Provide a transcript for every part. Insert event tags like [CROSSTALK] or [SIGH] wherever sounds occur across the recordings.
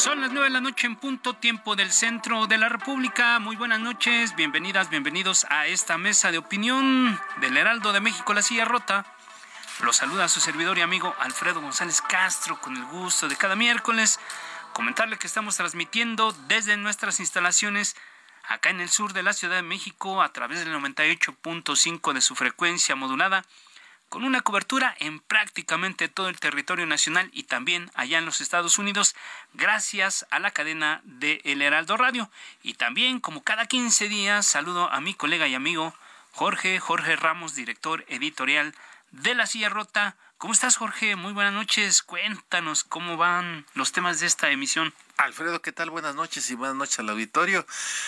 Son las nueve de la noche en punto tiempo del centro de la República. Muy buenas noches, bienvenidas, bienvenidos a esta mesa de opinión del Heraldo de México, La Silla Rota. Los saluda su servidor y amigo Alfredo González Castro con el gusto de cada miércoles comentarle que estamos transmitiendo desde nuestras instalaciones acá en el sur de la Ciudad de México a través del 98.5 de su frecuencia modulada con una cobertura en prácticamente todo el territorio nacional y también allá en los Estados Unidos, gracias a la cadena de El Heraldo Radio. Y también, como cada 15 días, saludo a mi colega y amigo Jorge, Jorge Ramos, director editorial de La Silla Rota. ¿Cómo estás, Jorge? Muy buenas noches. Cuéntanos cómo van los temas de esta emisión. Alfredo, ¿qué tal? Buenas noches y buenas noches al auditorio.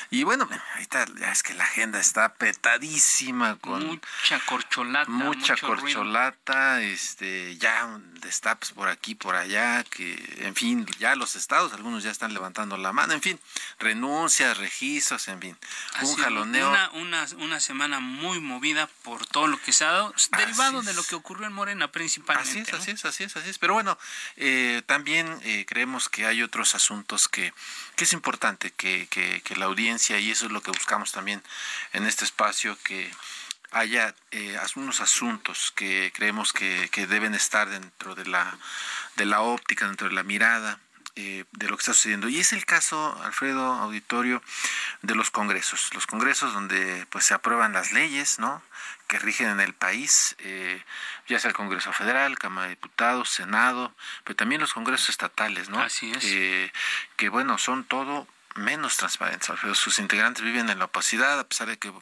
Y bueno, ahorita ya es que la agenda está petadísima con mucha corcholata, mucha corcholata, este, ya destapes por aquí, por allá, que en fin, ya los estados, algunos ya están levantando la mano, en fin, renuncias, registros, en fin, un jaloneo. Una, una, una, semana muy movida por todo lo que se ha dado, derivado de lo que ocurrió en Morena principalmente. Así es, así es, así es, así es. Pero bueno, eh, también eh, creemos que hay otros asuntos que, es importante que, la audiencia, y eso es lo que buscamos también en este espacio, que haya eh, algunos asuntos que creemos que, que, deben estar dentro de la, de la óptica, dentro de la mirada eh, de lo que está sucediendo. Y es el caso, Alfredo Auditorio, de los congresos. Los congresos donde pues se aprueban las leyes, ¿no? que rigen en el país, eh, ya sea el Congreso Federal, Cámara de Diputados, Senado, pero también los congresos estatales, ¿no? Así es. Eh, que bueno, son todo menos transparentes. Alfredo. Sus integrantes viven en la opacidad, a pesar de que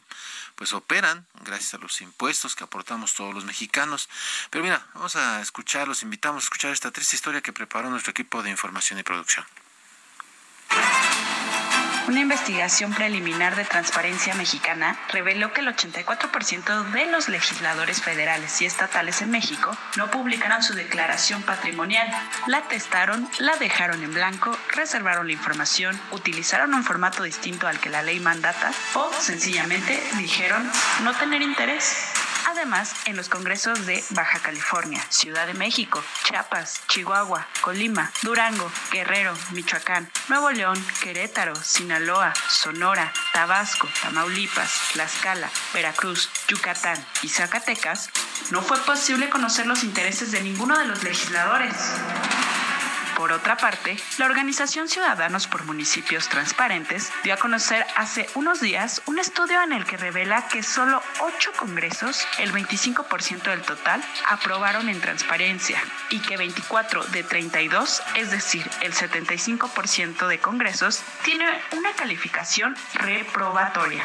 pues operan gracias a los impuestos que aportamos todos los mexicanos. Pero mira, vamos a escuchar, los invitamos a escuchar esta triste historia que preparó nuestro equipo de información y producción. Una investigación preliminar de Transparencia Mexicana reveló que el 84% de los legisladores federales y estatales en México no publicaron su declaración patrimonial. La testaron, la dejaron en blanco, reservaron la información, utilizaron un formato distinto al que la ley mandata o sencillamente dijeron no tener interés. Además, en los congresos de Baja California, Ciudad de México, Chiapas, Chihuahua, Colima, Durango, Guerrero, Michoacán, Nuevo León, Querétaro, Sinaloa, Sonora, Tabasco, Tamaulipas, Tlaxcala, Veracruz, Yucatán y Zacatecas, no fue posible conocer los intereses de ninguno de los legisladores. Por otra parte, la organización Ciudadanos por Municipios Transparentes dio a conocer hace unos días un estudio en el que revela que solo 8 congresos, el 25% del total, aprobaron en transparencia y que 24 de 32, es decir, el 75% de congresos, tiene una calificación reprobatoria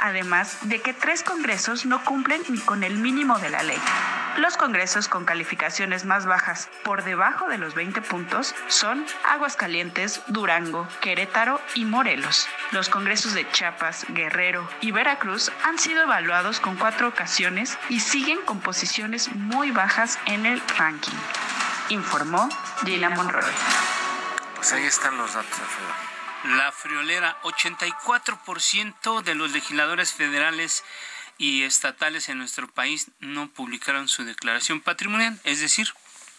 además de que tres congresos no cumplen ni con el mínimo de la ley. Los congresos con calificaciones más bajas por debajo de los 20 puntos son Aguascalientes, Durango, Querétaro y Morelos. Los congresos de Chiapas, Guerrero y Veracruz han sido evaluados con cuatro ocasiones y siguen con posiciones muy bajas en el ranking, informó Gina Monroy. Pues ahí están los datos, Alfredo. La friolera, 84% de los legisladores federales y estatales en nuestro país no publicaron su declaración patrimonial, es decir,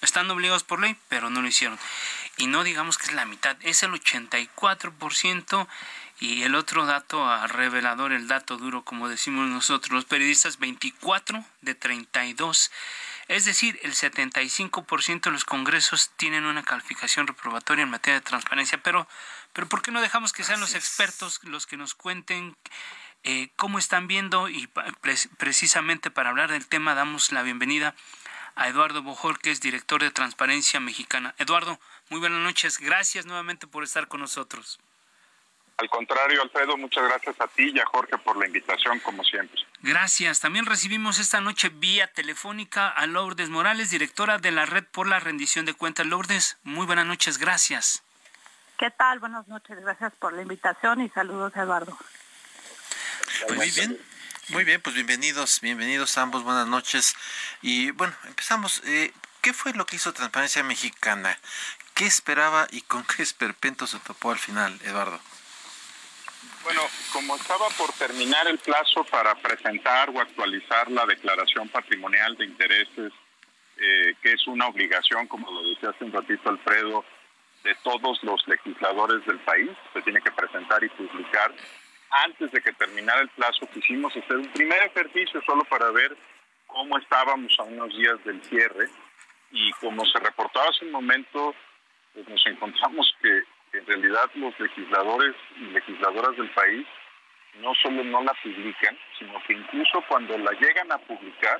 están obligados por ley, pero no lo hicieron. Y no digamos que es la mitad, es el 84% y el otro dato a revelador, el dato duro, como decimos nosotros los periodistas, 24 de 32 Es decir, el 75% de los congresos tienen una calificación reprobatoria en materia de transparencia, pero, pero ¿por qué no dejamos que sean los expertos los que nos cuenten eh, cómo están viendo? Y precisamente para hablar del tema damos la bienvenida a Eduardo Bojor, que es director de Transparencia Mexicana. Eduardo, muy buenas noches. Gracias nuevamente por estar con nosotros. Al contrario, Alfredo, muchas gracias a ti y a Jorge por la invitación, como siempre. Gracias. También recibimos esta noche vía telefónica a Lourdes Morales, directora de la Red por la Rendición de Cuentas. Lourdes, muy buenas noches, gracias. ¿Qué tal? Buenas noches, gracias por la invitación y saludos, Eduardo. Pues muy bien. Muy bien, pues bienvenidos, bienvenidos ambos, buenas noches. Y bueno, empezamos. Eh, ¿Qué fue lo que hizo Transparencia Mexicana? ¿Qué esperaba y con [LAUGHS] qué esperpento se topó al final, Eduardo? Bueno, como estaba por terminar el plazo para presentar o actualizar la declaración patrimonial de intereses, eh, que es una obligación, como lo decía hace un ratito Alfredo, de todos los legisladores del país, se tiene que presentar y publicar. Antes de que terminara el plazo, quisimos hacer un primer ejercicio solo para ver cómo estábamos a unos días del cierre. Y como se reportaba hace un momento, pues nos encontramos que en realidad los legisladores y legisladoras del país no solo no la publican, sino que incluso cuando la llegan a publicar,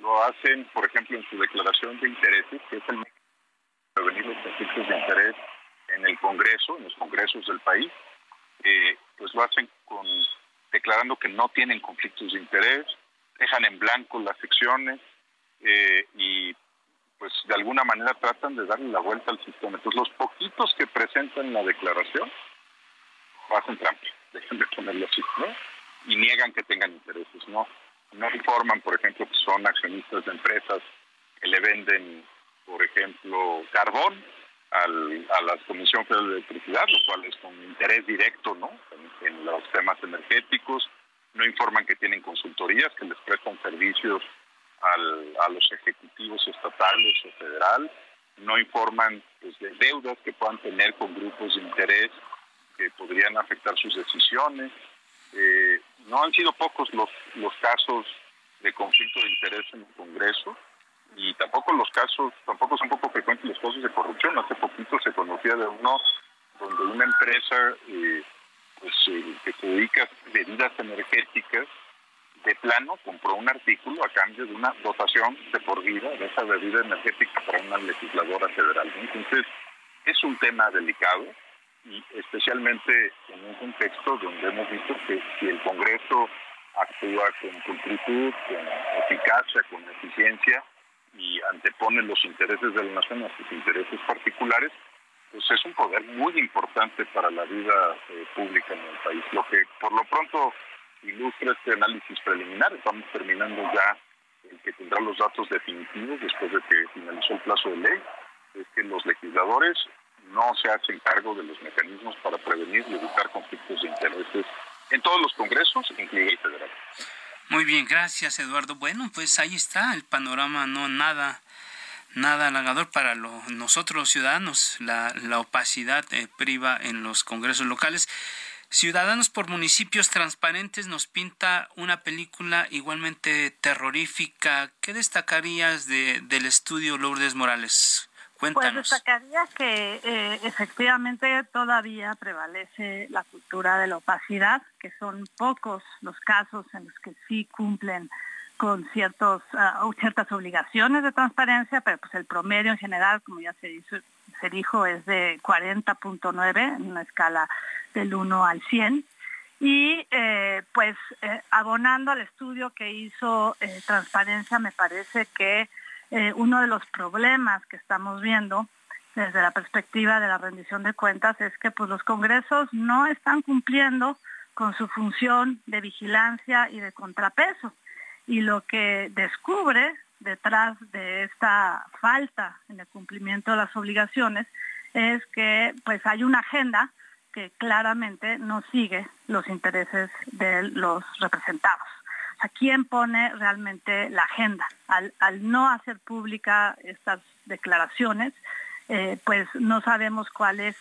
lo hacen, por ejemplo, en su declaración de intereses, que es el prevenir los conflictos de interés en el Congreso, en los congresos del país, eh, pues lo hacen con declarando que no tienen conflictos de interés, dejan en blanco las secciones eh, y pues de alguna manera tratan de darle la vuelta al sistema. Entonces los poquitos que presentan la declaración hacen trampa, [LAUGHS] dejan de ponerlo así, ¿no? Y niegan que tengan intereses, ¿no? No informan, por ejemplo, que son accionistas de empresas que le venden, por ejemplo, carbón al, a la Comisión Federal de Electricidad, lo cual es con interés directo, ¿no? en los temas energéticos. No informan que tienen consultorías, que les prestan servicios a los ejecutivos estatales o federal, no informan pues, de deudas que puedan tener con grupos de interés que podrían afectar sus decisiones. Eh, no han sido pocos los, los casos de conflicto de interés en el Congreso y tampoco los casos, tampoco son poco frecuentes los casos de corrupción. Hace poquito se conocía de uno donde una empresa eh, pues, eh, que se dedica a bebidas energéticas de plano compró un artículo a cambio de una dotación de por vida de esa bebida energética para una legisladora federal. Entonces, es un tema delicado y especialmente en un contexto donde hemos visto que si el Congreso actúa con pulcritud, con eficacia, con eficiencia y antepone los intereses de la nación a sus intereses particulares, pues es un poder muy importante para la vida eh, pública en el país. Lo que por lo pronto ilustra este análisis preliminar. Estamos terminando ya el que tendrá los datos definitivos después de que finalizó el plazo de ley. Es que los legisladores no se hacen cargo de los mecanismos para prevenir y evitar conflictos de intereses en todos los congresos, incluido el federal. Muy bien, gracias Eduardo. Bueno, pues ahí está el panorama, no nada nada halagador para nosotros los ciudadanos. La, la opacidad eh, priva en los congresos locales. Ciudadanos por Municipios Transparentes nos pinta una película igualmente terrorífica. ¿Qué destacarías de, del estudio Lourdes Morales? Pues destacaría que eh, efectivamente todavía prevalece la cultura de la opacidad, que son pocos los casos en los que sí cumplen con ciertos uh, ciertas obligaciones de transparencia, pero pues el promedio en general, como ya se, dijo, se dijo, es de 40.9 en una escala del 1 al 100. Y eh, pues eh, abonando al estudio que hizo Transparencia, me parece que uno de los problemas que estamos viendo desde la perspectiva de la rendición de cuentas es que pues los congresos no están cumpliendo con su función de vigilancia y de contrapeso. Y lo que descubre detrás de esta falta en el cumplimiento de las obligaciones es que pues hay una agenda que claramente no sigue los intereses de los representados. Sea, ¿quién pone realmente la agenda? Al, no hacer pública estas declaraciones, eh, pues no sabemos cuál es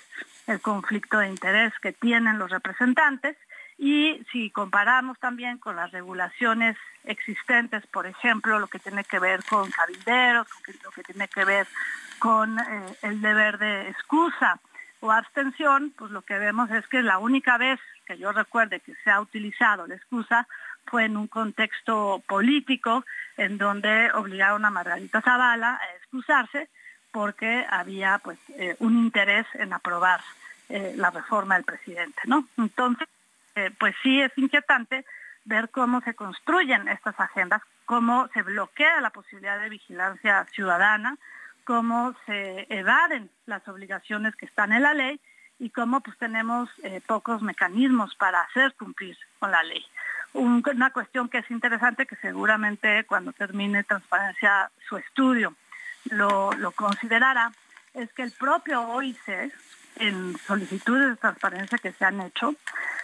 el conflicto de interés que tienen los representantes Y si comparamos también con las regulaciones existentes, por ejemplo, lo que tiene que ver con cabilderos, lo que tiene que ver con eh, el deber de excusa o abstención, pues lo que vemos es que la única vez que yo recuerde que se ha utilizado la excusa fue en un contexto político en donde obligaron a Margarita Zavala a excusarse porque había pues eh, un interés en aprobar eh, la reforma del presidente, ¿no? Entonces, eh, pues sí es inquietante ver cómo se construyen estas agendas, cómo se bloquea la posibilidad de vigilancia ciudadana, cómo se evaden las obligaciones que están en la ley y cómo pues tenemos pocos mecanismos para hacer cumplir con la ley. Una cuestión que es interesante que seguramente cuando termine transparencia su estudio lo, considerará, es que el propio OIC, en solicitudes de transparencia que se han hecho,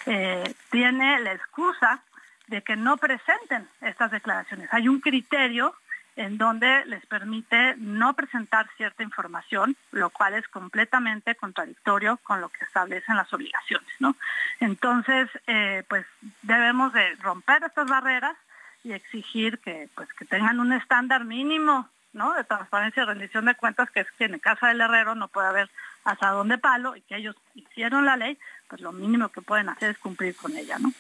eh, tiene la excusa de que no presenten estas declaraciones. Hay un criterio en donde les permite no presentar cierta información, lo cual es completamente contradictorio con lo que establecen las obligaciones. ¿no? Entonces, eh, pues debemos de romper estas barreras y exigir que, pues, que tengan un estándar mínimo ¿no? de transparencia y rendición de cuentas, que es que en casa del herrero no puede haber asadón de palo y que ellos hicieron la ley, pues lo mínimo que pueden hacer es cumplir con ella, ¿no?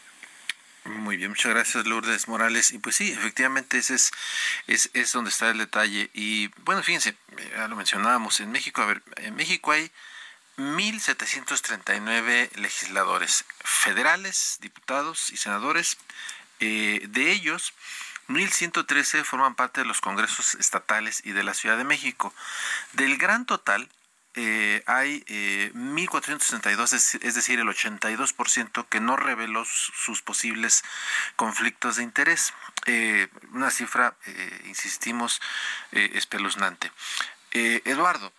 Muy bien, muchas gracias Lourdes Morales. Y pues sí, efectivamente ese es, es, es donde está el detalle. Y bueno, fíjense, ya lo mencionábamos, en México, a ver, en México hay 1.739 legisladores federales, diputados y senadores. Eh, de ellos, 1.113 forman parte de los congresos estatales y de la Ciudad de México. Del gran total, eh, hay eh, 1.462, es decir, el 82% que no reveló sus posibles conflictos de interés. Eh, una cifra, eh, insistimos, espeluznante. Eduardo,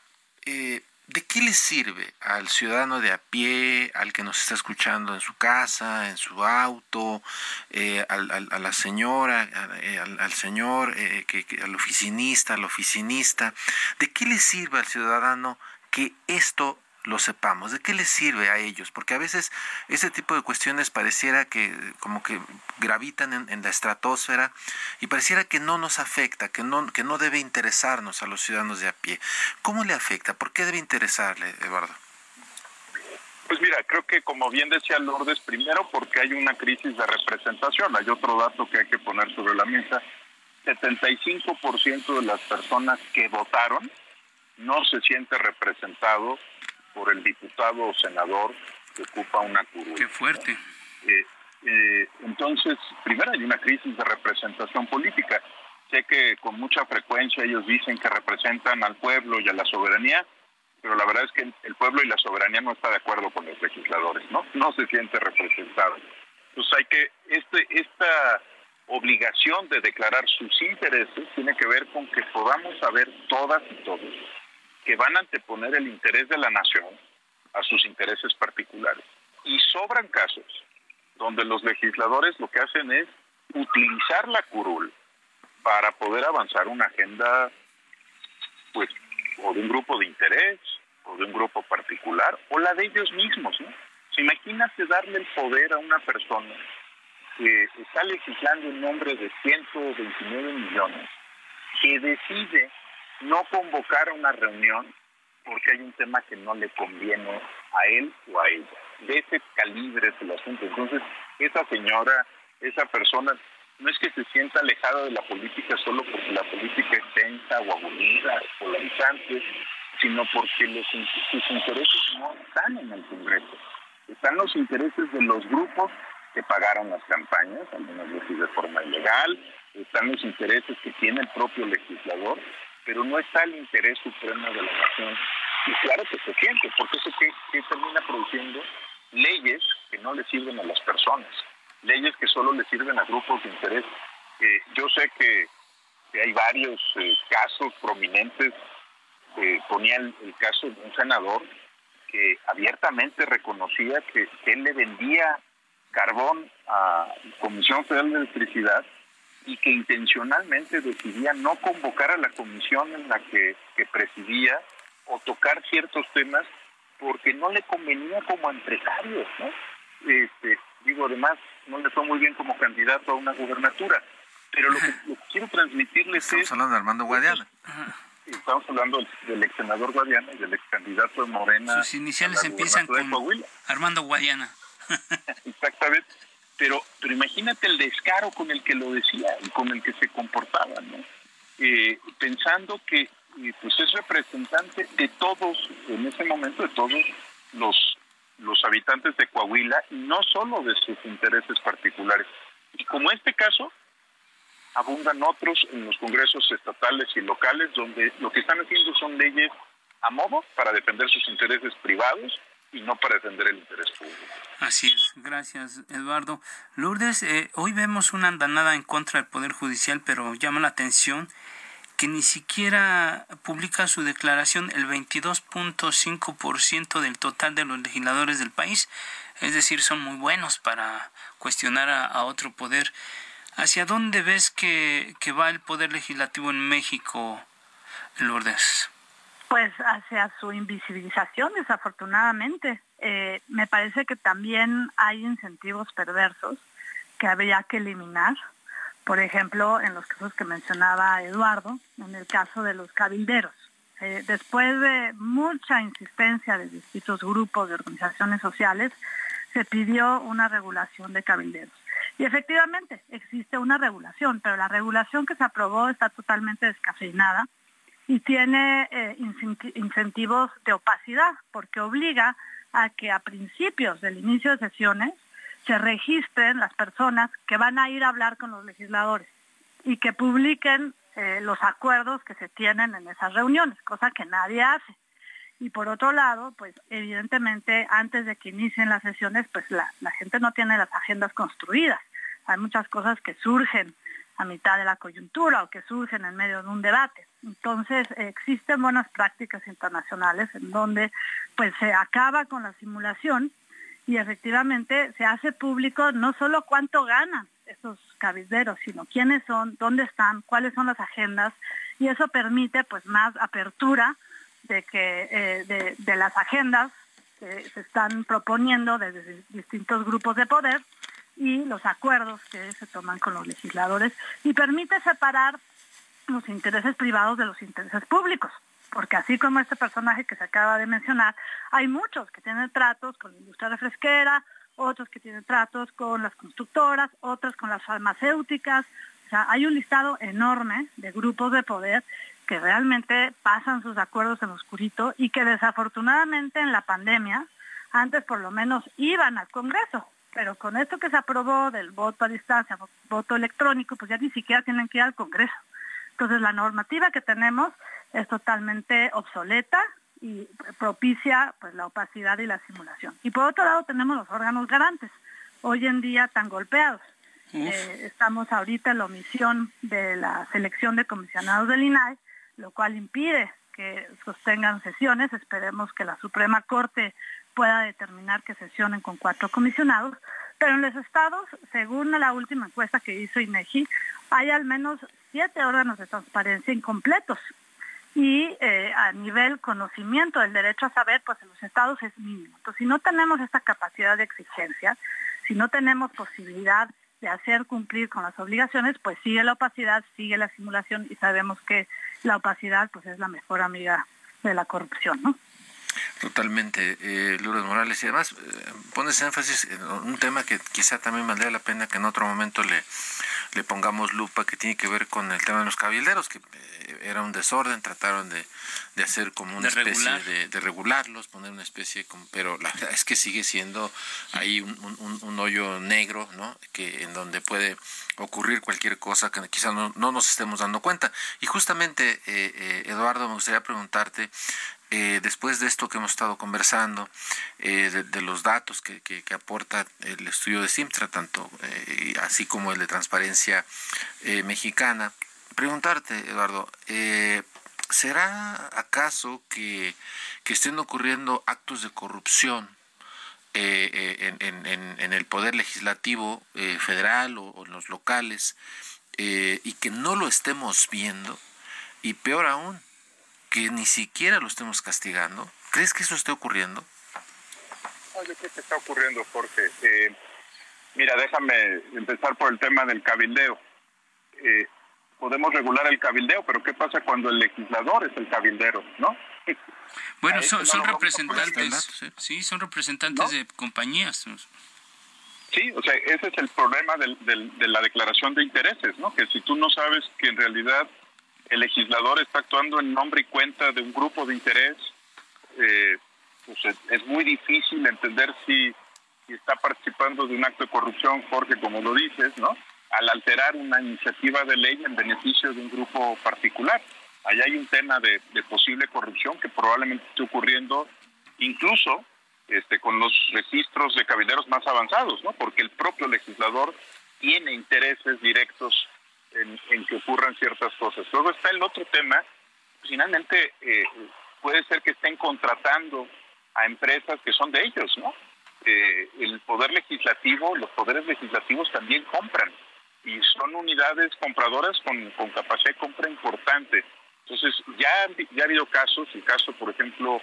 ¿de qué le sirve al ciudadano de a pie, al que nos está escuchando en su casa, en su auto, eh, a la señora, eh, al, señor, eh, al oficinista, al oficinista? ¿De qué le sirve al ciudadano que esto lo sepamos, de qué les sirve a ellos, porque a veces ese tipo de cuestiones pareciera que como que gravitan en, la estratosfera y pareciera que no nos afecta, que no, que no debe interesarnos a los ciudadanos de a pie. ¿Cómo le afecta? ¿Por qué debe interesarle, Eduardo? Pues mira, creo que como bien decía Lourdes, primero porque hay una crisis de representación, hay otro dato que hay que poner sobre la mesa, 75% de las personas que votaron no se siente representado por el diputado o senador que ocupa una curul. Qué fuerte. Eh, eh, entonces, primero hay una crisis de representación política. Sé que con mucha frecuencia ellos dicen que representan al pueblo y a la soberanía, pero la verdad es que el pueblo y la soberanía no está de acuerdo con los legisladores, ¿no? No se siente representado. Entonces hay que, este, esta obligación de declarar sus intereses tiene que ver con que podamos saber todas y todos que van a anteponer el interés de la nación a sus intereses particulares. Y sobran casos donde los legisladores lo que hacen es utilizar la curul para poder avanzar una agenda, pues, o de un grupo de interés, o de un grupo particular, o la de ellos mismos, ¿no? imagínate darle el poder a una persona que está legislando en nombre de 129 millones, que decide no convocar a una reunión porque hay un tema que no le conviene a él o a ella. De ese calibre es el asunto. Entonces, esa señora, esa persona, no es que se sienta alejada de la política solo porque la política es tensa o aburrida, polarizante, sino porque los, sus intereses no están en el Congreso. Están los intereses de los grupos que pagaron las campañas, algunas veces de forma ilegal, están los intereses que tiene el propio legislador pero no está el interés supremo de la nación. Y claro que se siente, porque eso que, termina produciendo leyes que no le sirven a las personas, leyes que solo le sirven a grupos de interés. Eh, yo sé que, hay varios eh, casos prominentes, eh, ponía el, caso de un senador que abiertamente reconocía que, que él le vendía carbón a Comisión Federal de Electricidad y que intencionalmente decidía no convocar a la comisión en la que, presidía o tocar ciertos temas porque no le convenía como empresario, ¿no? Este, Digo, además, no le fue muy bien como candidato a una gubernatura. Pero lo que, quiero transmitirles Estamos es... hablando de Armando Guadiana. Estamos hablando del ex senador Guadiana y del ex candidato de Morena. Sus iniciales empiezan con Armando Guadiana. [LAUGHS] Exactamente. Pero, pero imagínate el descaro con el que lo decía y con el que se comportaba, ¿no? Eh, pensando que eh, pues es representante de todos, en ese momento, de todos los, los habitantes de Coahuila y no solo de sus intereses particulares. Y como este caso, abundan otros en los congresos estatales y locales donde lo que están haciendo son leyes a modo para defender sus intereses privados y no para defender el interés público. Así es, gracias Eduardo. Lourdes, eh, hoy vemos una andanada en contra del Poder Judicial, pero llama la atención que ni siquiera publica su declaración el 22.5% del total de los legisladores del país, es decir, son muy buenos para cuestionar a, otro poder. ¿Hacia dónde ves que, que va el Poder Legislativo en México, Lourdes? Pues hacia su invisibilización, desafortunadamente. Eh, me parece que también hay incentivos perversos que habría que eliminar. Por ejemplo, en los casos que mencionaba Eduardo, en el caso de los cabilderos. Eh, después de mucha insistencia de distintos grupos de organizaciones sociales, se pidió una regulación de cabilderos. Y efectivamente existe una regulación, pero la regulación que se aprobó está totalmente descafeinada y tiene eh, incentivos de opacidad, porque obliga a que a principios del inicio de sesiones se registren las personas que van a ir a hablar con los legisladores y que publiquen eh, los acuerdos que se tienen en esas reuniones, cosa que nadie hace. Y por otro lado, pues evidentemente antes de que inicien las sesiones, pues la, la gente no tiene las agendas construidas. Hay muchas cosas que surgen a mitad de la coyuntura o que surgen en medio de un debate. Entonces, existen buenas prácticas internacionales en donde pues se acaba con la simulación y efectivamente se hace público no solo cuánto ganan esos cabilderos, sino quiénes son, dónde están, cuáles son las agendas y eso permite pues más apertura de que eh, de, las agendas que se están proponiendo desde distintos grupos de poder y los acuerdos que se toman con los legisladores y permite separar los intereses privados de los intereses públicos. Porque así como este personaje que se acaba de mencionar, hay muchos que tienen tratos con la industria refresquera, otros que tienen tratos con las constructoras, otros con las farmacéuticas. O sea, hay un listado enorme de grupos de poder que realmente pasan sus acuerdos en oscurito y que desafortunadamente en la pandemia, antes por lo menos iban al Congreso, pero con esto que se aprobó del voto a distancia, voto electrónico, pues ya ni siquiera tienen que ir al Congreso. Entonces la normativa que tenemos es totalmente obsoleta y propicia pues la opacidad y la simulación. Y por otro lado tenemos los órganos garantes, hoy en día tan golpeados. Eh, estamos ahorita en la omisión de la selección de comisionados del INAI, lo cual impide que sostengan sesiones. Esperemos que la Suprema Corte pueda determinar que sesionen con cuatro comisionados, pero en los estados, según la última encuesta que hizo INEGI, hay al menos siete órganos de transparencia incompletos. Y eh, a nivel conocimiento del derecho a saber, pues en los estados es mínimo. Entonces, si no tenemos esta capacidad de exigencia, si no tenemos posibilidad de hacer cumplir con las obligaciones, pues sigue la opacidad, sigue la simulación y sabemos que la opacidad pues es la mejor amiga de la corrupción, ¿no? Totalmente, eh, Lourdes Morales. Y además eh, pones énfasis en un tema que quizá también valdría la pena que en otro momento le, le pongamos lupa, que tiene que ver con el tema de los cabilderos, que eh, era un desorden, trataron de, de hacer como una especie De, de, regularlos, poner una especie, como, pero la verdad es que sigue siendo ahí un, un, un, hoyo negro, ¿no? Que en donde puede ocurrir cualquier cosa que quizá no, no nos estemos dando cuenta. Y justamente, eh, eh, Eduardo, me gustaría preguntarte, eh, después de esto que hemos estado conversando, eh, de, los datos que, que, aporta el estudio de Simtra, tanto eh, así como el de Transparencia Mexicana, preguntarte, Eduardo, ¿será acaso que, que, estén ocurriendo actos de corrupción en, en, en, el poder legislativo federal o, o, en los locales y que no lo estemos viendo? Y peor aún, que ni siquiera lo estemos castigando? ¿Crees que eso esté ocurriendo? yo creo que está ocurriendo, Jorge. Eh, Mira, déjame empezar por el tema del cabildeo. Eh, podemos regular el cabildeo, pero ¿qué pasa cuando el legislador es el cabildero, no? [LAUGHS] Bueno, son, representantes, sí, son representantes de compañías. Sí, o sea, ese es el problema de la declaración de intereses, ¿no? Que si tú no sabes que en realidad el legislador está actuando en nombre y cuenta de un grupo de interés, eh, pues es, muy difícil entender si, si, está participando de un acto de corrupción, Jorge, como lo dices, ¿no? Al alterar una iniciativa de ley en beneficio de un grupo particular. Allá hay un tema de, posible corrupción que probablemente esté ocurriendo incluso este, con los registros de cabilderos más avanzados, ¿no? Porque el propio legislador tiene intereses directos en, que ocurran ciertas cosas. Luego está el otro tema, finalmente eh, puede ser que estén contratando a empresas que son de ellos, ¿no? Eh, el poder legislativo, los poderes legislativos también compran y son unidades compradoras con, con capacidad de compra importante. Entonces, ya, ya ha habido casos, el caso, por ejemplo,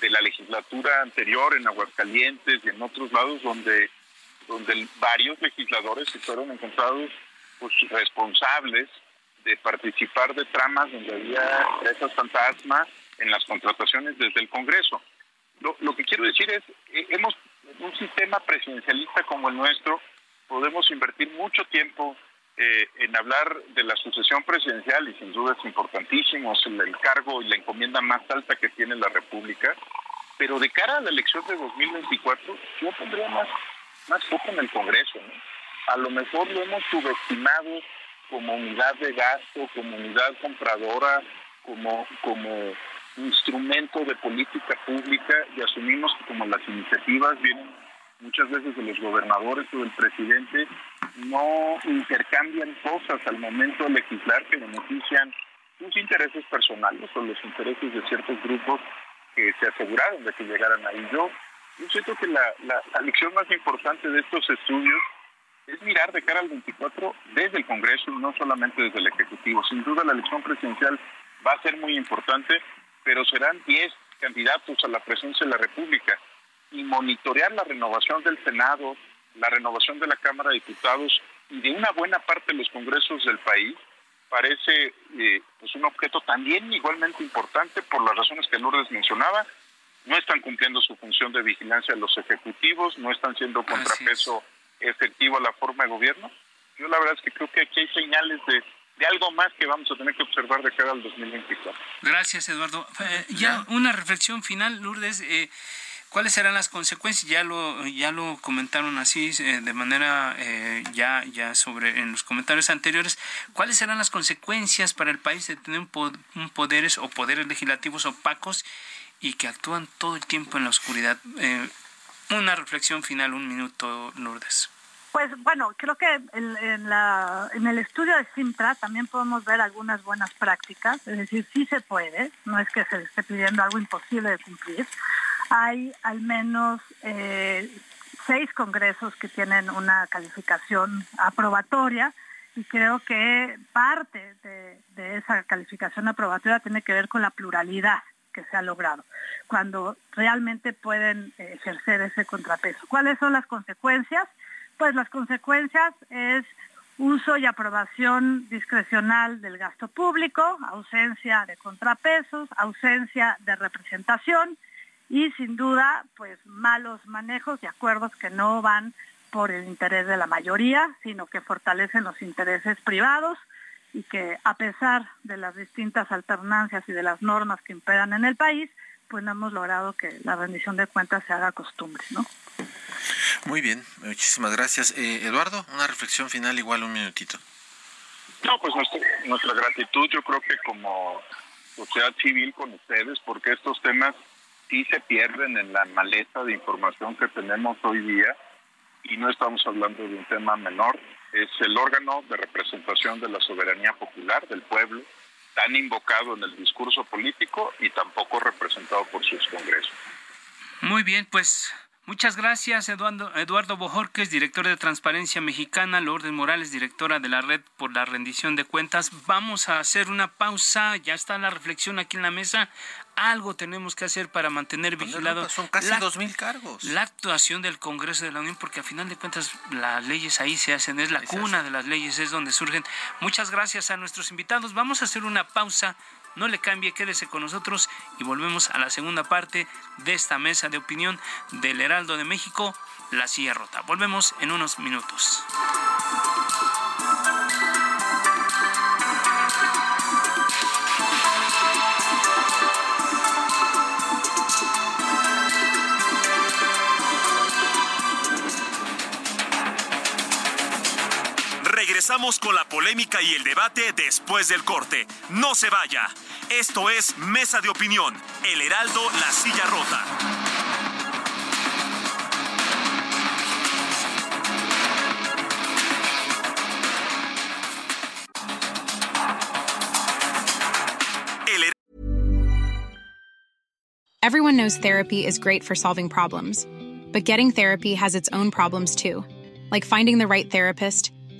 de la legislatura anterior en Aguascalientes y en otros lados, donde, donde varios legisladores se fueron encontrados pues, responsables de participar de tramas donde había empresas fantasma en las contrataciones desde el Congreso. Lo, que quiero decir es, eh, hemos un sistema presidencialista como el nuestro, podemos invertir mucho tiempo eh, en hablar de la sucesión presidencial y sin duda es importantísimo, es el, cargo y la encomienda más alta que tiene la República, pero de cara a la elección de 2024 yo pondría más, más foco en el Congreso. A lo mejor lo hemos subestimado como unidad de gasto, como unidad compradora, como, como instrumento de política pública y asumimos que como las iniciativas vienen muchas veces de los gobernadores o del presidente, no intercambian cosas al momento de legislar que benefician sus intereses personales o los intereses de ciertos grupos que se aseguraron de que llegaran ahí. Yo, siento que la, la lección más importante de estos estudios es mirar de cara al 24 desde el Congreso no solamente desde el Ejecutivo. Sin duda la elección presidencial va a ser muy importante, pero serán 10 candidatos a la presidencia de la República y monitorear la renovación del Senado, la renovación de la Cámara de Diputados y de una buena parte de los congresos del país parece eh, pues un objeto también igualmente importante por las razones que Lourdes mencionaba. No están cumpliendo su función de vigilancia los ejecutivos, no están siendo contrapeso a la forma de gobierno. Yo la verdad es que creo que aquí hay señales de, de algo más que vamos a tener que observar de cara al 2024. Gracias, Eduardo. Eh, ya una reflexión final, Lourdes. Eh, ¿Cuáles serán las consecuencias? Ya lo ya lo comentaron así eh, de manera ya ya sobre en los comentarios anteriores. ¿Cuáles serán las consecuencias para el país de tener un, poderes o poderes legislativos opacos y que actúan todo el tiempo en la oscuridad? Una reflexión final, un minuto, Lourdes. Pues bueno, creo que en, el estudio de Simpra también podemos ver algunas buenas prácticas, es decir, sí se puede, no es que se esté pidiendo algo imposible de cumplir. Hay al menos eh, seis congresos que tienen una calificación aprobatoria y creo que parte de esa calificación aprobatoria tiene que ver con la pluralidad que se ha logrado, cuando realmente pueden ejercer ese contrapeso. ¿Cuáles son las consecuencias? Pues las consecuencias es uso y aprobación discrecional del gasto público, ausencia de contrapesos, ausencia de representación y sin duda pues malos manejos y acuerdos que no van por el interés de la mayoría, sino que fortalecen los intereses privados y que a pesar de las distintas alternancias y de las normas que imperan en el país, pues no hemos logrado que la rendición de cuentas se haga costumbre, ¿no? Muy bien, muchísimas gracias. Eh, Eduardo, una reflexión final, igual un minutito. No, pues nuestra, gratitud yo creo que como sociedad civil con ustedes, porque estos temas sí se pierden en la maleta de información que tenemos hoy día y no estamos hablando de un tema menor, es el órgano de representación de la soberanía popular del pueblo, tan invocado en el discurso político y tampoco representado por sus congresos. Muy bien, pues Muchas gracias, Eduardo, Eduardo Bojorques, director de Transparencia Mexicana, Lourdes Morales, directora de la Red por la Rendición de Cuentas. Vamos a hacer una pausa, ya está la reflexión aquí en la mesa. Algo tenemos que hacer para mantener vigilado. Son casi dos mil cargos. La actuación del Congreso de la Unión, porque a final de cuentas las leyes ahí se hacen, es la cuna de las leyes, es donde surgen. Muchas gracias a nuestros invitados. Vamos a hacer una pausa. No le cambie, quédese con nosotros y volvemos a la segunda parte de esta mesa de opinión del Heraldo de México, La Silla Rota. Volvemos en unos minutos. Regresamos con la polémica y el debate después del corte. No se vaya. Esto es Mesa de Opinión, El Heraldo, La Silla Rota. Everyone knows therapy is great for solving problems, but getting therapy has its own problems too, like finding the right therapist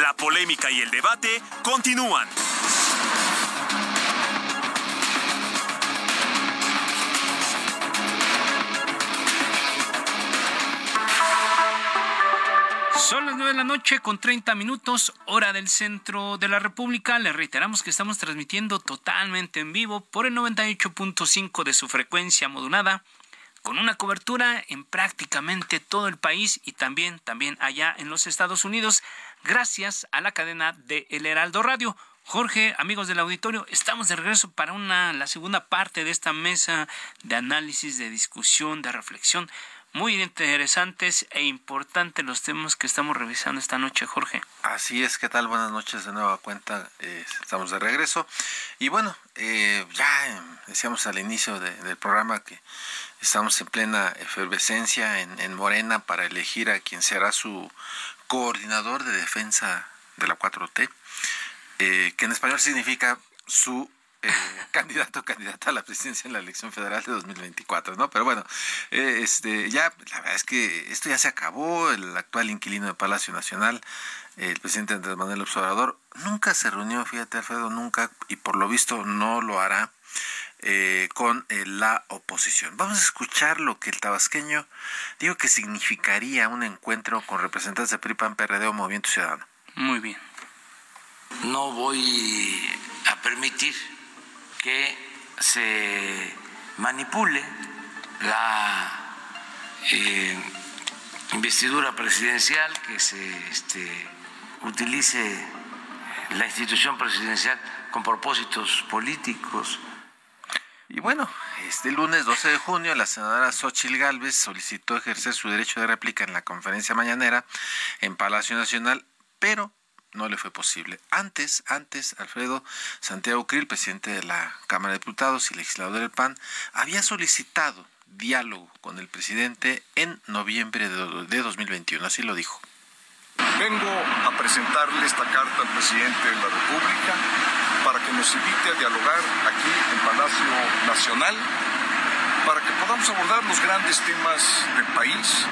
La polémica y el debate continúan. Son las 9 de la noche con 30 minutos, hora del centro de la República. Le reiteramos que estamos transmitiendo totalmente en vivo por el 98.5 de su frecuencia modulada, con una cobertura en prácticamente todo el país y también, también allá en los Estados Unidos gracias a la cadena de El Heraldo Radio. Jorge, amigos del auditorio, estamos de regreso para una, la segunda parte de esta mesa de análisis, de discusión, de reflexión. Muy interesantes e importantes los temas que estamos revisando esta noche, Jorge. Así es, ¿qué tal? Buenas noches de nueva cuenta. Eh, estamos de regreso. Y bueno, eh, ya decíamos al inicio del programa que estamos en plena efervescencia en, en Morena para elegir a quien será su coordinador de defensa de la 4T, eh, que en español significa su eh, [LAUGHS] candidato o candidata a la presidencia en la elección federal de 2024, ¿no? Pero bueno, eh, este, ya la verdad es que esto ya se acabó. El actual inquilino de Palacio Nacional, el presidente Andrés Manuel Observador, nunca se reunió, fíjate Alfredo, nunca, y por lo visto no lo hará eh, con eh, la oposición. Vamos a escuchar lo que el tabasqueño dijo que significaría un encuentro con representantes de PRIPAN, PRD o Movimiento Ciudadano. Muy bien. No voy a permitir que se manipule la eh, investidura presidencial, que se este, utilice la institución presidencial con propósitos políticos y bueno, este lunes 12 de junio la senadora Xochil Gálvez solicitó ejercer su derecho de réplica en la conferencia mañanera en Palacio Nacional, pero no le fue posible. Antes, antes, Alfredo Santiago Krill, presidente de la Cámara de Diputados y legislador del PAN, había solicitado diálogo con el presidente en noviembre de 2021, así lo dijo. Vengo a presentarle esta carta al presidente de la República para que nos invite a dialogar aquí en Palacio Nacional, para que podamos abordar los grandes temas del país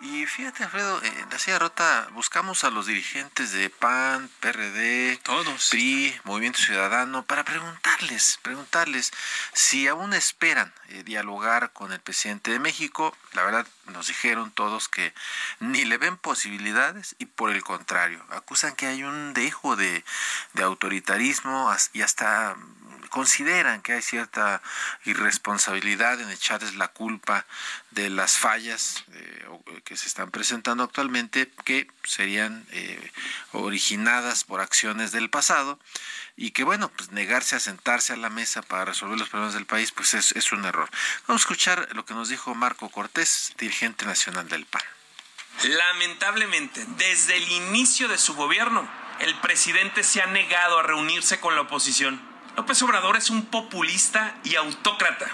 y fíjate, Alfredo, en la silla rota buscamos a los dirigentes de PAN, PRD, todos, PRI, Movimiento Ciudadano, para preguntarles, preguntarles si aún esperan eh, dialogar con el presidente de México. La verdad, nos dijeron todos que ni le ven posibilidades y por el contrario, acusan que hay un dejo de, de autoritarismo y hasta consideran que hay cierta irresponsabilidad en echarles la culpa de las fallas eh, que se están presentando actualmente que serían eh, originadas por acciones del pasado y que bueno, pues negarse a sentarse a la mesa para resolver los problemas del país pues es, es un error. Vamos a escuchar lo que nos dijo Marco Cortés, dirigente nacional del PAN. Lamentablemente, desde el inicio de su gobierno, el presidente se ha negado a reunirse con la oposición López Obrador es un populista y autócrata.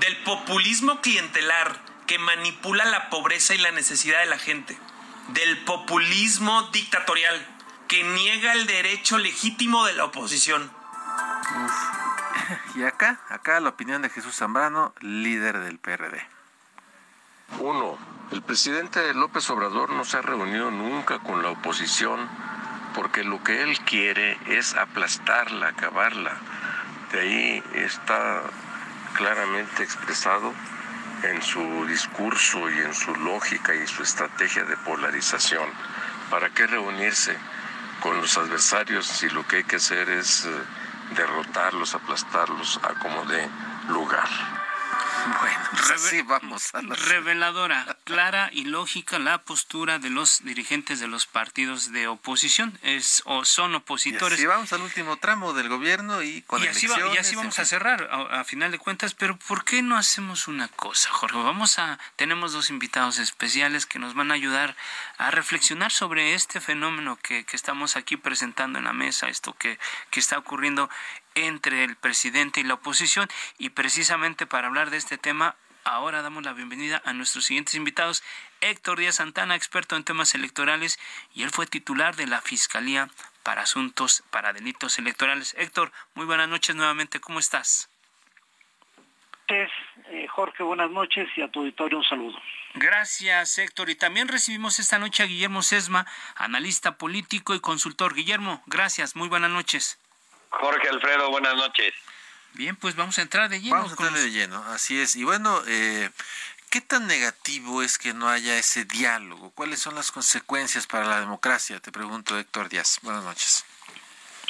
del populismo clientelar que manipula la pobreza y la necesidad de la gente, del populismo dictatorial que niega el derecho legítimo de la oposición. [LAUGHS] Y acá, acá la opinión de Jesús Zambrano, líder del PRD. Uno, el presidente López Obrador no se ha reunido nunca con la oposición porque lo que él quiere es aplastarla, acabarla. De ahí está claramente expresado en su discurso y en su lógica y su estrategia de polarización. ¿Para qué reunirse con los adversarios si lo que hay que hacer es eh, derrotarlos, aplastarlos a como de lugar? Bueno, pues así vamos a Reveladora, clara y lógica la postura de los dirigentes de los partidos de oposición. Es, o son opositores. Y vamos al último tramo del gobierno y con y así, y así vamos a cerrar, a, final de cuentas. Pero ¿por qué no hacemos una cosa, Jorge? Vamos a... Tenemos dos invitados especiales que nos van a ayudar a reflexionar sobre este fenómeno que, que estamos aquí presentando en la mesa, esto que, que está ocurriendo entre el presidente y la oposición. Y precisamente para hablar de este tema, ahora damos la bienvenida a nuestros siguientes invitados. Héctor Díaz Santana, experto en temas electorales, y él fue titular de la Fiscalía para Asuntos para Delitos Electorales. Héctor, muy buenas noches nuevamente, ¿cómo estás? Eh, Jorge, buenas noches y a tu auditorio un saludo. Gracias, Héctor. Y también recibimos esta noche a Guillermo Sesma, analista político y consultor. Guillermo, gracias, muy buenas noches. Jorge Alfredo, buenas noches. Bien, pues vamos a entrar de lleno. Vamos a entrar de lleno, así es. Y bueno, eh, ¿qué tan negativo es que no haya ese diálogo? ¿Cuáles son las consecuencias para la democracia? Te pregunto, Héctor Díaz. Buenas noches.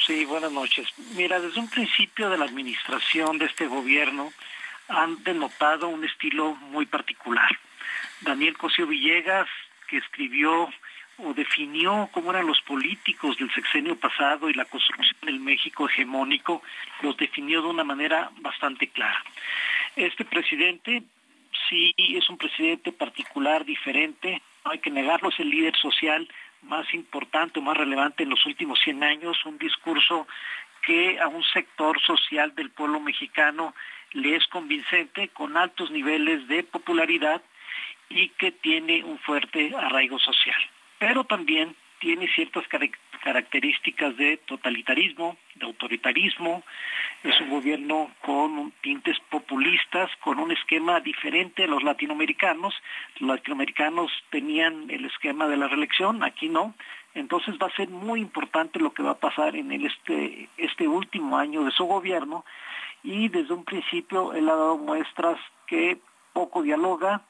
Sí, buenas noches. Mira, desde un principio de la administración de este gobierno han denotado un estilo muy particular. Daniel Cosío Villegas, que escribió o definió cómo eran los políticos del sexenio pasado y la construcción del México hegemónico, los definió de una manera bastante clara. Este presidente sí es un presidente particular, diferente, no hay que negarlo, es el líder social más importante o más relevante en los últimos 100 años, un discurso que a un sector social del pueblo mexicano le es convincente, con altos niveles de popularidad y que tiene un fuerte arraigo social pero también tiene ciertas características de totalitarismo, de autoritarismo, es un gobierno con tintes populistas, con un esquema diferente a los latinoamericanos. Los latinoamericanos tenían el esquema de la reelección, aquí no. Entonces va a ser muy importante lo que va a pasar en este, este último año de su gobierno y desde un principio él ha dado muestras que poco dialoga,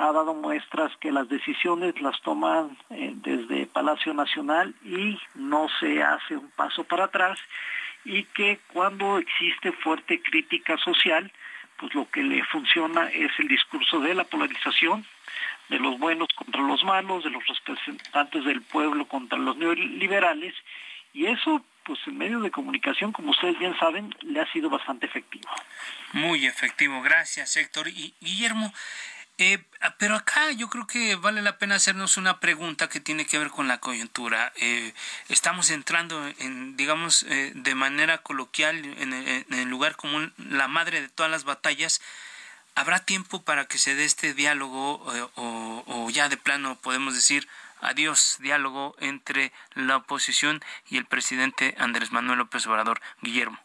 ha dado muestras que las decisiones las toman eh, desde Palacio Nacional y no se hace un paso para atrás y que cuando existe fuerte crítica social, pues lo que le funciona es el discurso de la polarización, de los buenos contra los malos, de los representantes del pueblo contra los neoliberales, y eso, pues en medios de comunicación, como ustedes bien saben, le ha sido bastante efectivo. Muy efectivo, gracias Héctor. Y Guillermo, eh, pero acá yo creo que vale la pena hacernos una pregunta que tiene que ver con la coyuntura. Eh, estamos entrando en, digamos, eh, de manera coloquial, en, el lugar común, la madre de todas las batallas. ¿Habrá tiempo para que se dé este diálogo o, o ya de plano podemos decir adiós diálogo entre la oposición y el presidente Andrés Manuel López Obrador? Guillermo.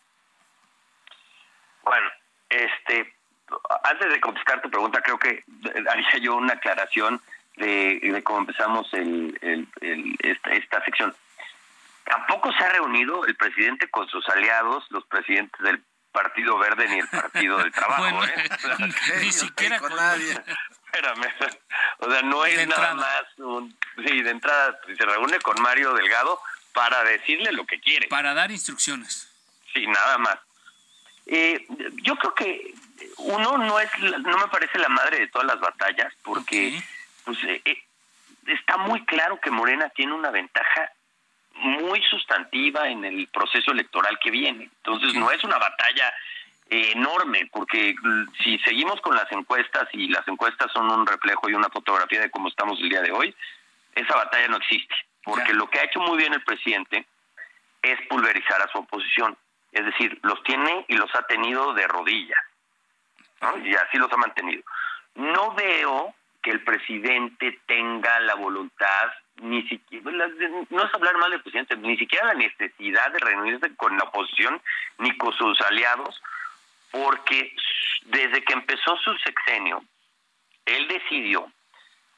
Bueno, este, antes de contestar tu pregunta, creo que haría yo una aclaración de, cómo empezamos esta, sección. Tampoco se ha reunido el presidente con sus aliados, los presidentes del Partido Verde ni el Partido del Trabajo. [LAUGHS] ¿eh? [LAUGHS] ni siquiera con, nadie. Espérame. O sea, no es nada más un... Sí, de entrada se reúne con Mario Delgado para decirle lo que quiere. Para dar instrucciones. Sí, nada más. Eh, yo creo que uno no es no me parece la madre de todas las batallas porque pues eh, eh, está muy claro que Morena tiene una ventaja muy sustantiva en el proceso electoral que viene. Entonces no es una batalla enorme porque si seguimos con las encuestas y las encuestas son un reflejo y una fotografía de cómo estamos el día de hoy esa batalla no existe. Porque lo que ha hecho muy bien el presidente es pulverizar a su oposición. Es decir los tiene y los ha tenido de rodillas y así los ha mantenido. No veo que el presidente tenga la voluntad, ni siquiera, no es hablar mal del presidente, ni siquiera la necesidad de reunirse con la oposición ni con sus aliados, porque desde que empezó su sexenio, él decidió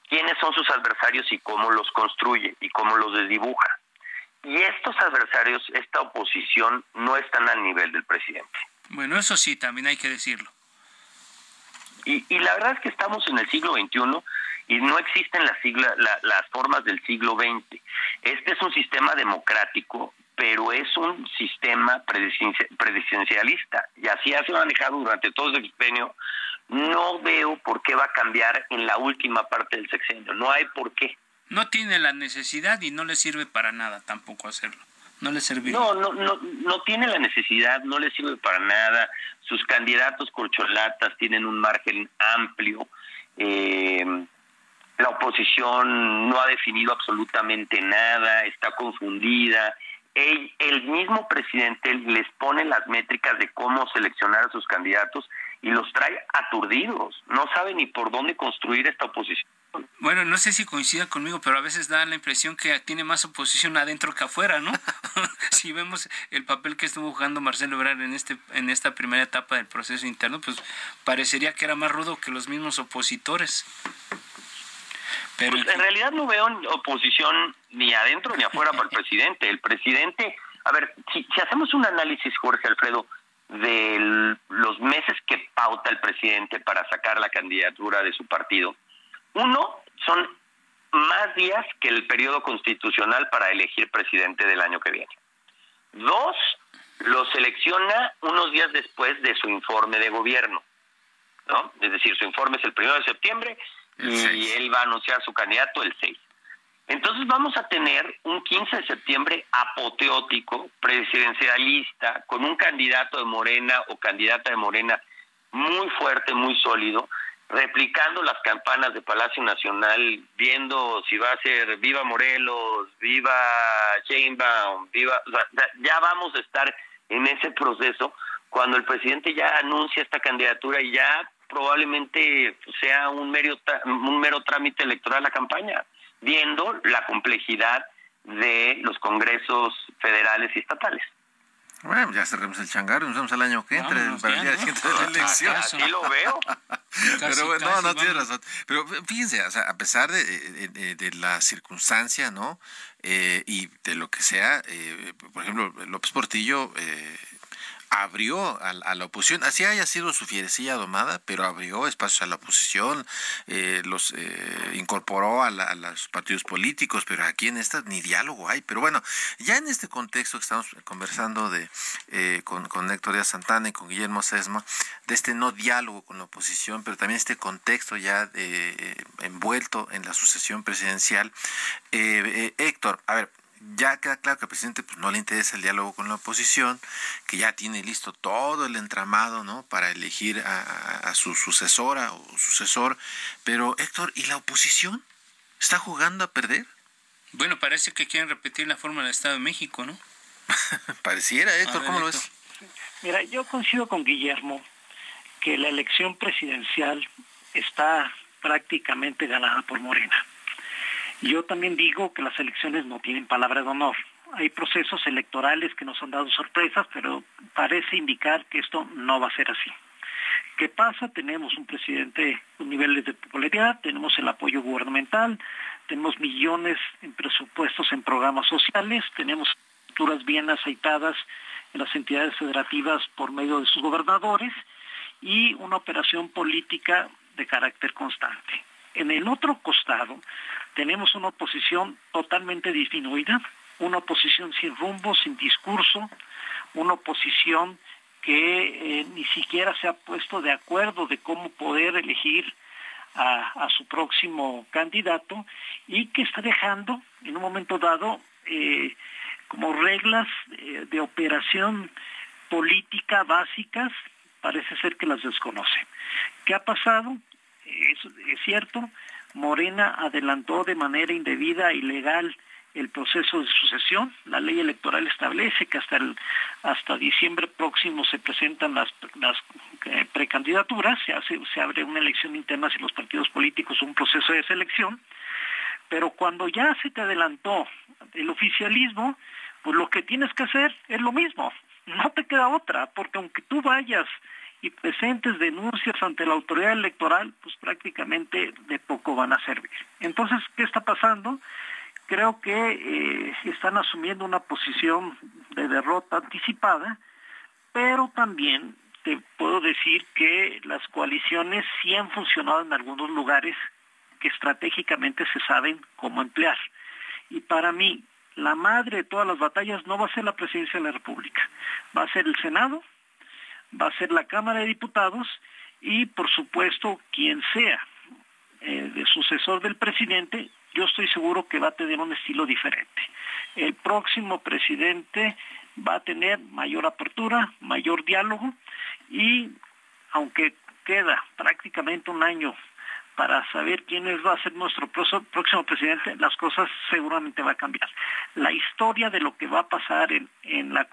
quiénes son sus adversarios y cómo los construye y cómo los desdibuja. Y estos adversarios, esta oposición, no están al nivel del presidente. Bueno, eso sí, también hay que decirlo. Y, la verdad es que estamos en el siglo XXI y no existen las, las formas del siglo XX. Este es un sistema democrático, pero es un sistema presidencialista y así ha sido manejado durante todo el sexenio. No veo por qué va a cambiar en la última parte del sexenio, no hay por qué. No tiene la necesidad y no le sirve para nada tampoco hacerlo. No le sirve. No, no, no, no tiene la necesidad, no le sirve para nada. Sus candidatos corcholatas tienen un margen amplio. Eh, la oposición no ha definido absolutamente nada, está confundida. El, el mismo presidente les pone las métricas de cómo seleccionar a sus candidatos y los trae aturdidos. No sabe ni por dónde construir esta oposición. Bueno, no sé si coincida conmigo, pero a veces da la impresión que tiene más oposición adentro que afuera, ¿no? [LAUGHS] [LAUGHS] si vemos el papel que estuvo jugando Marcelo Ebrard en este en esta primera etapa del proceso interno, pues parecería que era más rudo que los mismos opositores. Pero pues, en realidad no veo oposición ni adentro ni afuera para el presidente. El presidente, a ver, si, si hacemos un análisis, Jorge Alfredo, de los meses que pauta el presidente para sacar la candidatura de su partido, uno, son más días que el periodo constitucional para elegir presidente del año que viene. Dos, lo selecciona unos días después de su informe de gobierno. ¿no? Es decir, su informe es el primero de septiembre y él va a anunciar su candidato el 6. Entonces vamos a tener un 15 de septiembre apoteótico, presidencialista, con un candidato de Morena o candidata de Morena muy fuerte, muy sólido, replicando las campanas de Palacio Nacional, viendo si va a ser viva Morelos, viva Sheinbaum, viva, ya vamos a estar en ese proceso cuando el presidente ya anuncia esta candidatura y ya probablemente sea un mero, un mero trámite electoral la campaña, viendo la complejidad de los congresos federales y estatales. Bueno, ya cerremos el changarro, nos vemos el año que entre para el día de la elección. Así lo veo. [LAUGHS] Pero bueno, no, no tiene razón. Pero fíjense, o sea, a pesar de, de, la circunstancia, ¿no? Eh, y de lo que sea, eh, por ejemplo, López Portillo eh, abrió a, la oposición, así haya sido su fierecilla domada, pero abrió espacios a la oposición, eh, los eh, incorporó a, los partidos políticos, pero aquí en esta ni diálogo hay. Pero bueno, ya en este contexto que estamos conversando de eh, con, con Héctor Díaz Santana y con Guillermo Sesma, de este no diálogo con la oposición, pero también este contexto ya envuelto en la sucesión presidencial. Héctor, a ver, ya queda claro que al presidente pues, no le interesa el diálogo con la oposición, que ya tiene listo todo el entramado ¿no? para elegir a, su sucesora o sucesor. Pero Héctor, ¿y la oposición? ¿Está jugando a perder? Bueno, parece que quieren repetir la forma del Estado de México, ¿no? [LAUGHS] Pareciera, Héctor, ¿cómo lo ves? Mira, yo coincido con Guillermo que la elección presidencial está prácticamente ganada por Morena. Yo también digo que las elecciones no tienen palabra de honor. Hay procesos electorales que nos han dado sorpresas, pero parece indicar que esto no va a ser así. ¿Qué pasa? Tenemos un presidente con niveles de popularidad, tenemos el apoyo gubernamental, tenemos millones en presupuestos en programas sociales, tenemos estructuras bien aceitadas en las entidades federativas por medio de sus gobernadores y una operación política de carácter constante. En el otro costado tenemos una oposición totalmente disminuida, una oposición sin rumbo, sin discurso, una oposición que eh, ni siquiera se ha puesto de acuerdo de cómo poder elegir a, su próximo candidato y que está dejando en un momento dado eh, como reglas eh, de operación política básicas, parece ser que las desconoce. ¿Qué ha pasado? es cierto, Morena adelantó de manera indebida y legal el proceso de sucesión. La ley electoral establece que hasta, hasta diciembre próximo se presentan las, las eh, precandidaturas, se, hace, se abre una elección interna si los partidos políticos, un proceso de selección, pero cuando ya se te adelantó el oficialismo, pues lo que tienes que hacer es lo mismo, no te queda otra, porque aunque tú vayas y presentes denuncias ante la autoridad electoral, pues prácticamente de poco van a servir. Entonces, ¿qué está pasando? Creo que eh, están asumiendo una posición de derrota anticipada, pero también te puedo decir que las coaliciones sí han funcionado en algunos lugares que estratégicamente se saben cómo emplear. Y para mí, la madre de todas las batallas no va a ser la presidencia de la República, va a ser el Senado, va a ser la Cámara de Diputados y, por supuesto, quien sea eh, sucesor del presidente, yo estoy seguro que va a tener un estilo diferente. El próximo presidente va a tener mayor apertura, mayor diálogo y aunque queda prácticamente un año para saber quién va a ser nuestro próximo presidente, las cosas seguramente va a cambiar. La historia de lo que va a pasar en, la,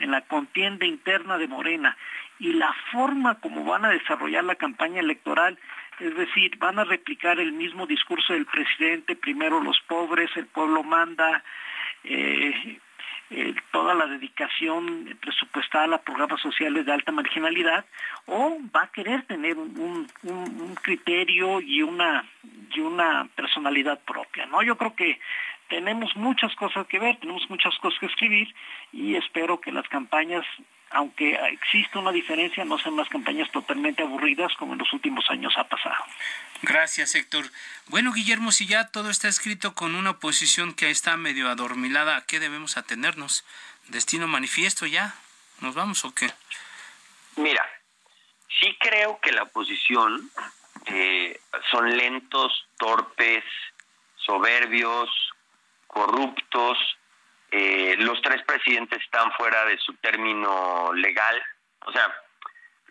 en la contienda interna de Morena y la forma como van a desarrollar la campaña electoral, es decir, van a replicar el mismo discurso del presidente, primero los pobres, el pueblo manda, eh, eh, toda la dedicación presupuestal a programas sociales de alta marginalidad o va a querer tener un, criterio y una y una personalidad propia no yo creo que tenemos muchas cosas que ver tenemos muchas cosas que escribir y espero que las campañas aunque existe una diferencia, no sean las campañas totalmente aburridas como en los últimos años ha pasado. Gracias, Héctor. Bueno, Guillermo, si ya todo está escrito con una oposición que está medio adormilada, ¿a qué debemos atenernos? ¿Destino manifiesto ya? ¿Nos vamos o qué? Mira, sí creo que la oposición eh, son lentos, torpes, soberbios, corruptos, eh, los tres presidentes están fuera de su término legal, o sea,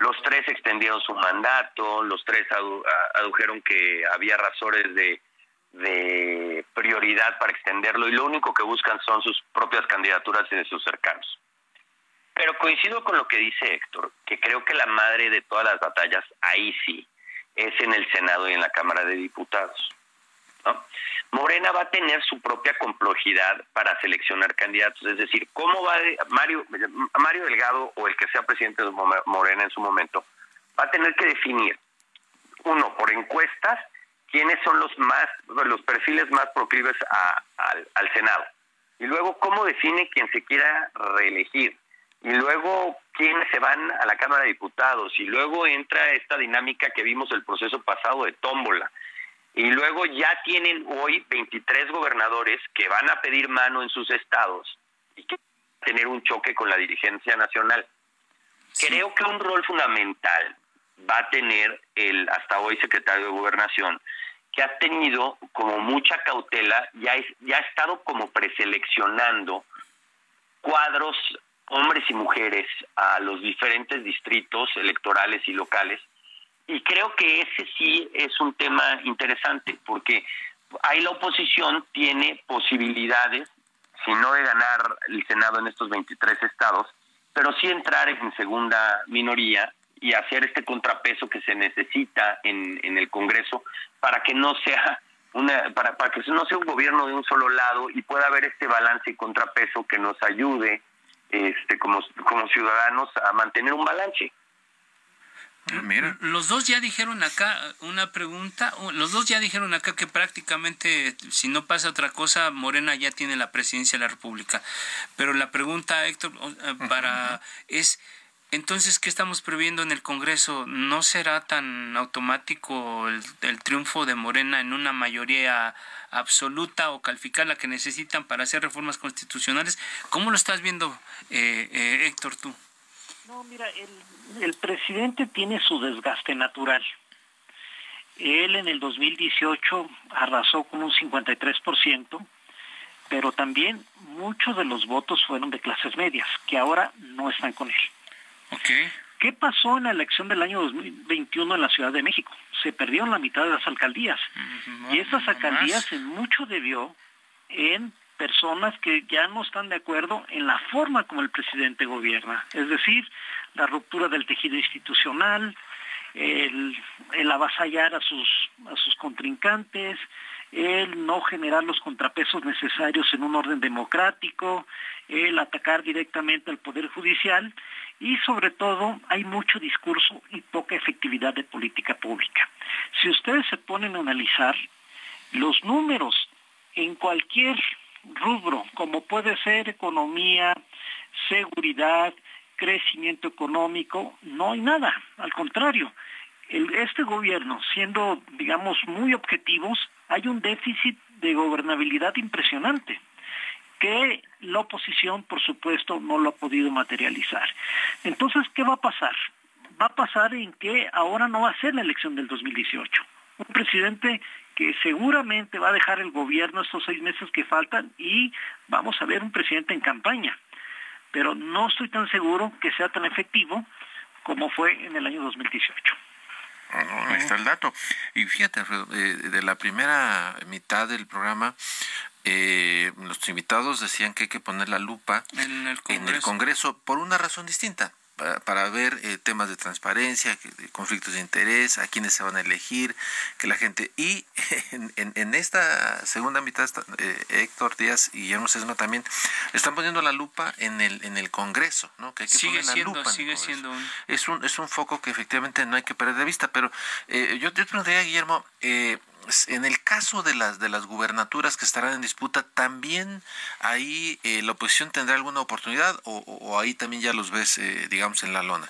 los tres extendieron su mandato, los tres adujeron que había razones de, de prioridad para extenderlo y lo único que buscan son sus propias candidaturas y de sus cercanos. Pero coincido con lo que dice Héctor, que creo que la madre de todas las batallas, ahí sí, es en el Senado y en la Cámara de Diputados. Morena va a tener su propia complejidad para seleccionar candidatos, es decir, cómo va Mario Mario Delgado o el que sea presidente de Morena en su momento va a tener que definir uno por encuestas quiénes son los más los perfiles más proclives al, al Senado y luego cómo define quien se quiera reelegir y luego quiénes se van a la Cámara de Diputados y luego entra esta dinámica que vimos el proceso pasado de tómbola y luego ya tienen hoy 23 gobernadores que van a pedir mano en sus estados y que van a tener un choque con la dirigencia nacional. Creo que un rol fundamental va a tener el hasta hoy secretario de Gobernación, que ha tenido como mucha cautela, ya, ya ha estado como preseleccionando cuadros, hombres y mujeres, a los diferentes distritos electorales y locales y creo que ese sí es un tema interesante, porque ahí la oposición tiene posibilidades, si no de ganar el Senado en estos 23 estados, pero sí entrar en segunda minoría y hacer este contrapeso que se necesita en, en el Congreso para que no sea una para, para que no sea un gobierno de un solo lado y pueda haber este balance y contrapeso que nos ayude este como como ciudadanos a mantener un balance Ah, los dos ya dijeron acá una pregunta, los dos ya dijeron acá que prácticamente si no pasa otra cosa, Morena ya tiene la presidencia de la República. Pero la pregunta, Héctor, eh, para es entonces qué estamos previendo en el Congreso, ¿no será tan automático el, triunfo de Morena en una mayoría absoluta o calificar la que necesitan para hacer reformas constitucionales? ¿Cómo lo estás viendo, eh, eh, Héctor, tú? No, mira, el, presidente tiene su desgaste natural. Él en el 2018 arrasó con un 53%, pero también muchos de los votos fueron de clases medias, que ahora no están con él. ¿Qué pasó en la elección del año 2021 en la Ciudad de México? Se perdieron la mitad de las alcaldías. y esas alcaldías en mucho debió en personas que ya no están de acuerdo en la forma como el presidente gobierna. Es decir, la ruptura del tejido institucional, el, el avasallar a sus, a sus contrincantes, el no generar los contrapesos necesarios en un orden democrático, el atacar directamente al Poder Judicial y sobre todo hay mucho discurso y poca efectividad de política pública. Si ustedes se ponen a analizar los números en cualquier rubro, como puede ser economía, seguridad, crecimiento económico, no hay nada, al contrario. este gobierno, siendo, digamos, muy objetivos, hay un déficit de gobernabilidad impresionante que la oposición, por supuesto, no lo ha podido materializar. Entonces, ¿qué va a pasar? Va a pasar en que ahora no va a ser la elección del 2018. Un presidente que seguramente va a dejar el gobierno estos seis meses que faltan y vamos a ver un presidente en campaña. Pero no estoy tan seguro que sea tan efectivo como fue en el año 2018. ahí está el dato. Y fíjate, eh, de la primera mitad del programa, eh, los invitados decían que hay que poner la lupa en el Congreso por una razón distinta para, ver eh, temas de transparencia, de conflictos de interés, a quiénes se van a elegir, que la gente... Y [LAUGHS] en, esta segunda mitad, eh, Héctor Díaz y Guillermo Sesma también están poniendo la lupa en el, en el Congreso, ¿no? Que hay que sigue poner la siendo, lupa. Sigue siendo un... Es, un, es un foco que efectivamente no hay que perder de vista, pero eh, yo te preguntaría, Guillermo, eh, en el caso de las de las gubernaturas que estarán en disputa, ¿también ahí eh, la oposición tendrá alguna oportunidad o, ahí también ya los ves, eh, digamos, en la lona?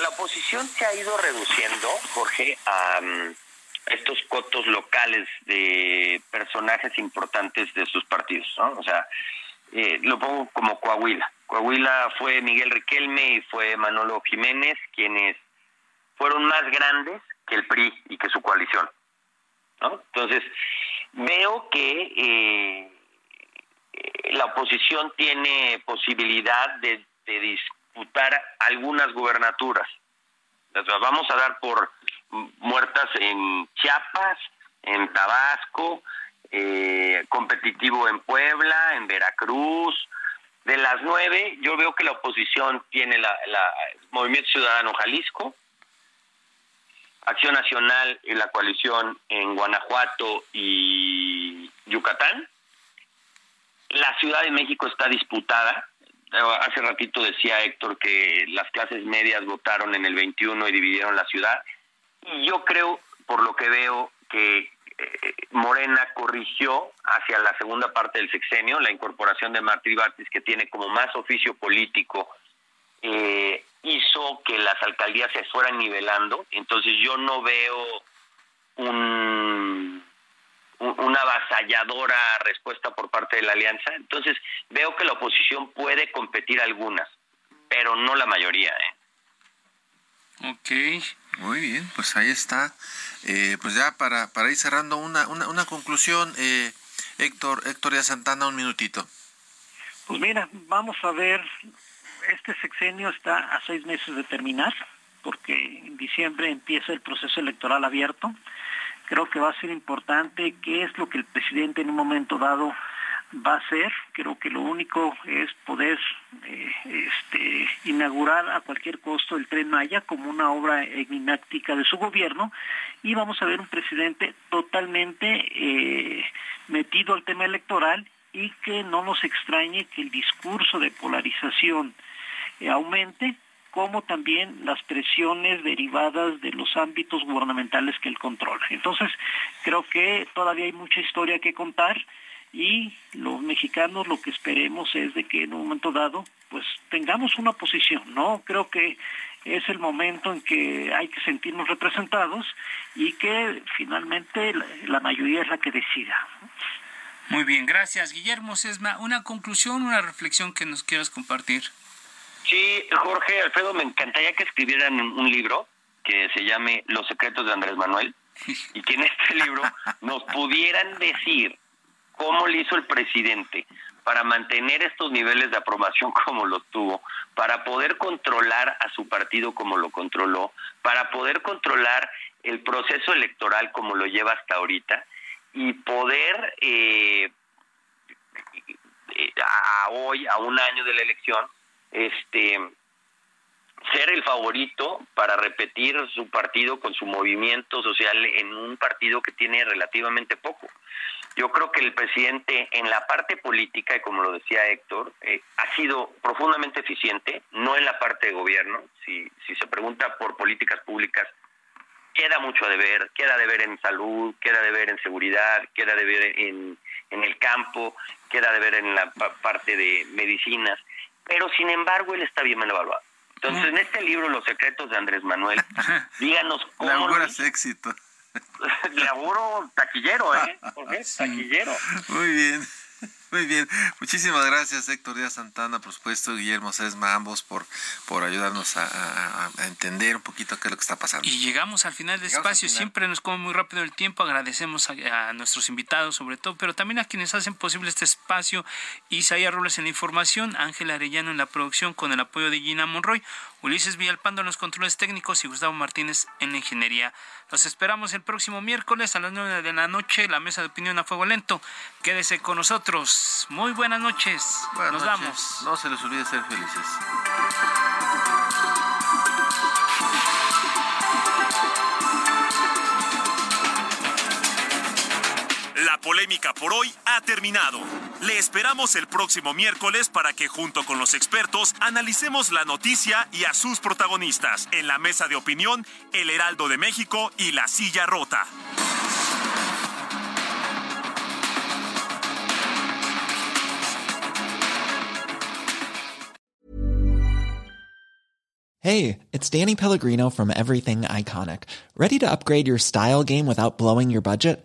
La oposición se ha ido reduciendo, Jorge, a mm, estos cotos locales de personajes importantes de sus partidos, ¿no? O sea, eh, lo pongo como Coahuila. Coahuila fue Miguel Riquelme y fue Manolo Jiménez, quienes fueron más grandes que el PRI y que su coalición. Entonces, veo que eh, la oposición tiene posibilidad de, disputar algunas gubernaturas. Las vamos a dar por muertas en Chiapas, en Tabasco, eh, competitivo en Puebla, en Veracruz. De las nueve, yo veo que la oposición tiene la, la Movimiento Ciudadano Jalisco, Acción Nacional y la coalición en Guanajuato y Yucatán. La Ciudad de México está disputada. Hace ratito decía Héctor que las clases medias votaron en el 21 y dividieron la ciudad. Y yo creo, por lo que veo, que eh, Morena corrigió hacia la segunda parte del sexenio la incorporación de Martí Batis, que tiene como más oficio político eh, hizo que las alcaldías se fueran nivelando, entonces yo no veo un, una avasalladora respuesta por parte de la alianza, entonces veo que la oposición puede competir algunas, pero no la mayoría. ¿eh? Ok. Muy bien, pues ahí está. Eh, pues ya para, para ir cerrando una, una, una conclusión, eh, Héctor, Héctor ya Santana, un minutito. Pues mira, vamos a ver este sexenio está a seis meses de terminar, porque en diciembre empieza el proceso electoral abierto. Creo que va a ser importante qué es lo que el presidente en un momento dado va a hacer. Creo que lo único es poder eh, este, inaugurar a cualquier costo el tren Maya como una obra enigmática de su gobierno y vamos a ver un presidente totalmente eh, metido al tema electoral y que no nos extrañe que el discurso de polarización aumente, como también las presiones derivadas de los ámbitos gubernamentales que él controla. Entonces, creo que todavía hay mucha historia que contar y los mexicanos lo que esperemos es de que en un momento dado pues tengamos una posición, ¿no? Creo que es el momento en que hay que sentirnos representados y que finalmente la, mayoría es la que decida. Muy bien, gracias. Guillermo Sesma, una conclusión, una reflexión que nos quieras compartir. Sí, Jorge Alfredo, me encantaría que escribieran un libro que se llame Los secretos de Andrés Manuel [LAUGHS] y que en este libro nos pudieran decir cómo le hizo el presidente para mantener estos niveles de aprobación [LAUGHS] como lo tuvo, para poder controlar a su partido como lo controló, para poder controlar el proceso electoral como lo lleva hasta ahorita y poder eh, a hoy, a un año de la elección, este ser el favorito para repetir su partido con su movimiento social en un partido que tiene relativamente poco. Yo creo que el presidente en la parte política, y como lo decía Héctor, eh, ha sido profundamente eficiente, no en la parte de gobierno. Si, si se pregunta por políticas públicas, queda mucho de ver, queda de ver en salud, queda de ver en seguridad, queda de ver en, en el campo, queda de ver en la parte de medicinas, pero sin embargo él está bien evaluado. Entonces, en este libro, Los secretos de Andrés Manuel, [LAUGHS] díganos cómo... Laboras éxito. [LAUGHS] Laburo taquillero, ¿eh? [LAUGHS] Taquillero. Muy bien. Muy bien, muchísimas gracias Héctor Díaz Santana, por supuesto, Guillermo Sesma, ambos por, por ayudarnos a, entender un poquito qué es lo que está pasando. Y llegamos al final del espacio, siempre nos come muy rápido el tiempo, agradecemos a, nuestros invitados sobre todo, pero también a quienes hacen posible este espacio, Isaías Robles en la información, Ángel Arellano en la producción con el apoyo de Gina Monroy, Ulises Villalpando en los controles técnicos y Gustavo Martínez en la ingeniería. Los esperamos el próximo miércoles a las 9 de la noche, la mesa de opinión a fuego lento. Quédese con nosotros. Muy buenas noches. Nos vamos. No se les olvide ser felices. Polémica por hoy ha terminado. Le esperamos el próximo miércoles para que junto con los expertos analicemos la noticia y a sus protagonistas en la mesa de opinión El Heraldo de México y La Silla Rota. Hey, it's Danny Pellegrino from Everything Iconic. Ready to upgrade your style game without blowing your budget?